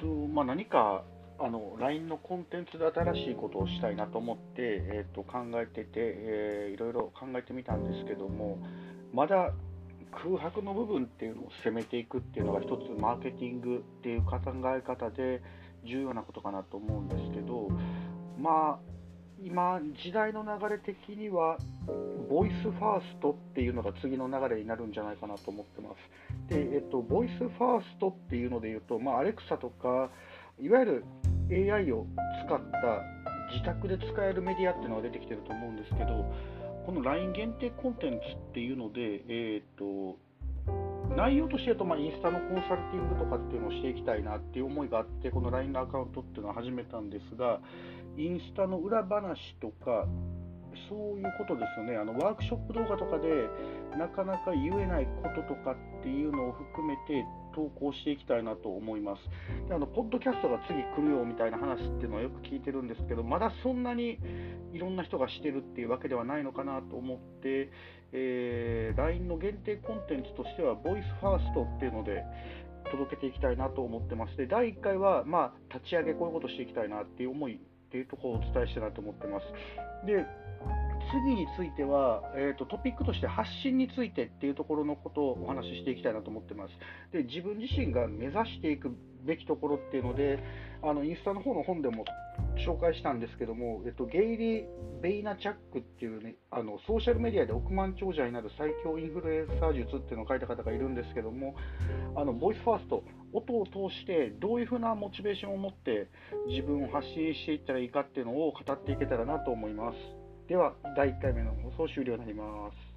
とまあ、何かあの LINE のコンテンツで新しいことをしたいなと思って、えー、と考えてて、えー、いろいろ考えてみたんですけども、まだ空白の部分っていうのを攻めていくっていうのが一つマーケティングっていう考え方で重要なことかなと思うんですけど、まあ、今、時代の流れ的には、ボイスファーストっていうのが次の流れになるんじゃないかなと思ってます。で、えっと、ボイスファーストっていうので言うと、まあ、アレクサとか、いわゆる AI を使った自宅で使えるメディアっていうのが出てきてると思うんですけど、この LINE 限定コンテンツっていうので、えーと、内容としてと、まあ、インスタのコンサルティングとかっていうのをしていきたいなっていう思いがあって、この LINE のアカウントっていうのを始めたんですが、インスタの裏話とか、そういうことですよね、あのワークショップ動画とかでなかなか言えないこととかっていうのを含めて投稿していきたいなと思います。であのポッドキャストが次来るよみたいな話っていうのはよく聞いてるんですけど、まだそんなにいろんな人がしてるっていうわけではないのかなと思って、えー、LINE の限定コンテンツとしては、ボイスファーストっていうので、届けていきたいなと思ってまして、第1回は、まあ、立ち上げ、こういうことしていきたいなっていう思いっていうところをお伝えしたいなと思ってます。で次については、えーと、トピックとして発信についてっていうところのことをお話ししていきたいなと思ってます。で自分自身が目指していくべきところっていうので、あのインスタの方の本でも紹介したんですけども、えっと、ゲイリー・ベイナチャックっていうね、あのソーシャルメディアで億万長者になる最強インフルエンサー術っていうのを書いた方がいるんですけども、あのボイスファースト、音を通してどういうふうなモチベーションを持って自分を発信していったらいいかっていうのを語っていけたらなと思います。では、第1回目の放送終了になります。